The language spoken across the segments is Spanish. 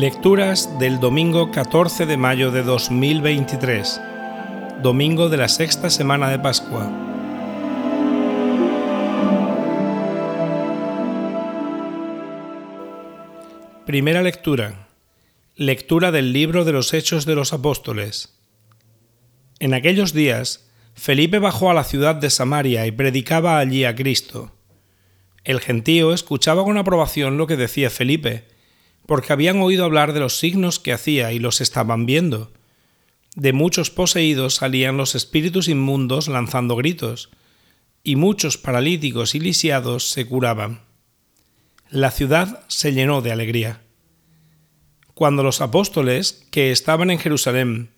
Lecturas del domingo 14 de mayo de 2023, domingo de la sexta semana de Pascua. Primera lectura. Lectura del libro de los Hechos de los Apóstoles. En aquellos días, Felipe bajó a la ciudad de Samaria y predicaba allí a Cristo. El gentío escuchaba con aprobación lo que decía Felipe, porque habían oído hablar de los signos que hacía y los estaban viendo. De muchos poseídos salían los espíritus inmundos lanzando gritos, y muchos paralíticos y lisiados se curaban. La ciudad se llenó de alegría. Cuando los apóstoles, que estaban en Jerusalén,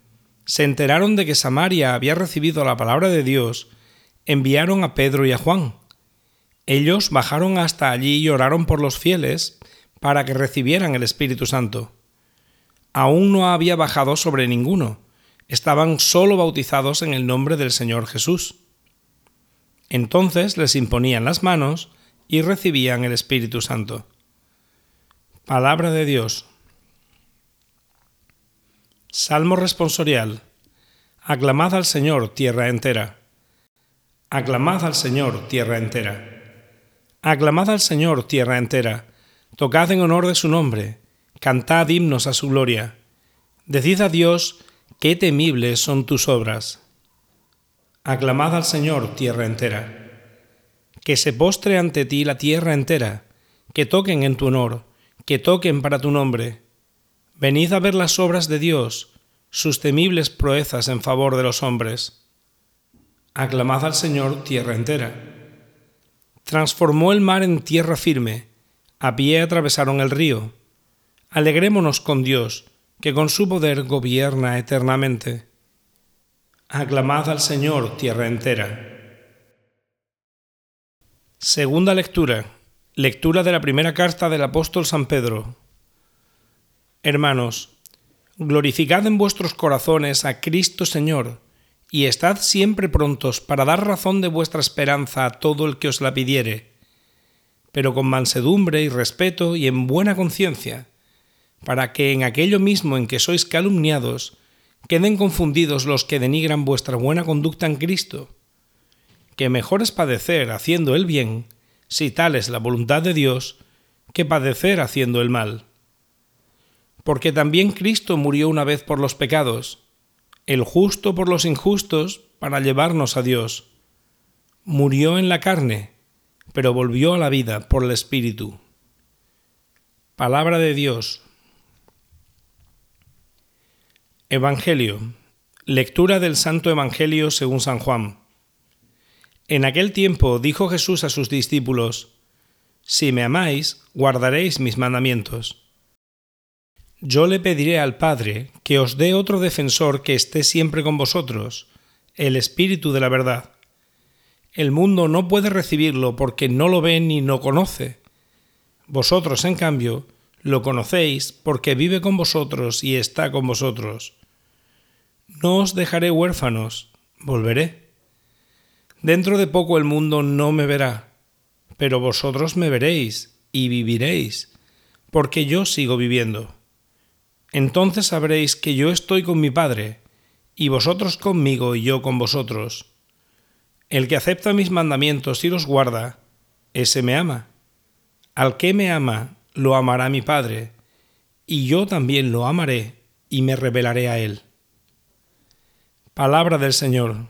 se enteraron de que Samaria había recibido la palabra de Dios, enviaron a Pedro y a Juan. Ellos bajaron hasta allí y oraron por los fieles, para que recibieran el Espíritu Santo. Aún no había bajado sobre ninguno, estaban solo bautizados en el nombre del Señor Jesús. Entonces les imponían las manos y recibían el Espíritu Santo. Palabra de Dios. Salmo responsorial. Aclamad al Señor, tierra entera. Aclamad al Señor, tierra entera. Aclamad al Señor, tierra entera Tocad en honor de su nombre, cantad himnos a su gloria. Decid a Dios, qué temibles son tus obras. Aclamad al Señor, tierra entera. Que se postre ante ti la tierra entera, que toquen en tu honor, que toquen para tu nombre. Venid a ver las obras de Dios, sus temibles proezas en favor de los hombres. Aclamad al Señor, tierra entera. Transformó el mar en tierra firme, a pie atravesaron el río. Alegrémonos con Dios, que con su poder gobierna eternamente. Aclamad al Señor, tierra entera. Segunda lectura. Lectura de la primera carta del apóstol San Pedro. Hermanos, glorificad en vuestros corazones a Cristo Señor, y estad siempre prontos para dar razón de vuestra esperanza a todo el que os la pidiere pero con mansedumbre y respeto y en buena conciencia, para que en aquello mismo en que sois calumniados, queden confundidos los que denigran vuestra buena conducta en Cristo, que mejor es padecer haciendo el bien, si tal es la voluntad de Dios, que padecer haciendo el mal. Porque también Cristo murió una vez por los pecados, el justo por los injustos, para llevarnos a Dios. Murió en la carne, pero volvió a la vida por el Espíritu. Palabra de Dios. Evangelio. Lectura del Santo Evangelio según San Juan. En aquel tiempo dijo Jesús a sus discípulos, Si me amáis, guardaréis mis mandamientos. Yo le pediré al Padre que os dé otro defensor que esté siempre con vosotros, el Espíritu de la verdad el mundo no puede recibirlo porque no lo ve ni no conoce. Vosotros, en cambio, lo conocéis porque vive con vosotros y está con vosotros. No os dejaré huérfanos, volveré. Dentro de poco el mundo no me verá, pero vosotros me veréis y viviréis, porque yo sigo viviendo. Entonces sabréis que yo estoy con mi Padre, y vosotros conmigo y yo con vosotros el que acepta mis mandamientos y los guarda, ese me ama. Al que me ama, lo amará mi Padre, y yo también lo amaré y me revelaré a él. Palabra del Señor.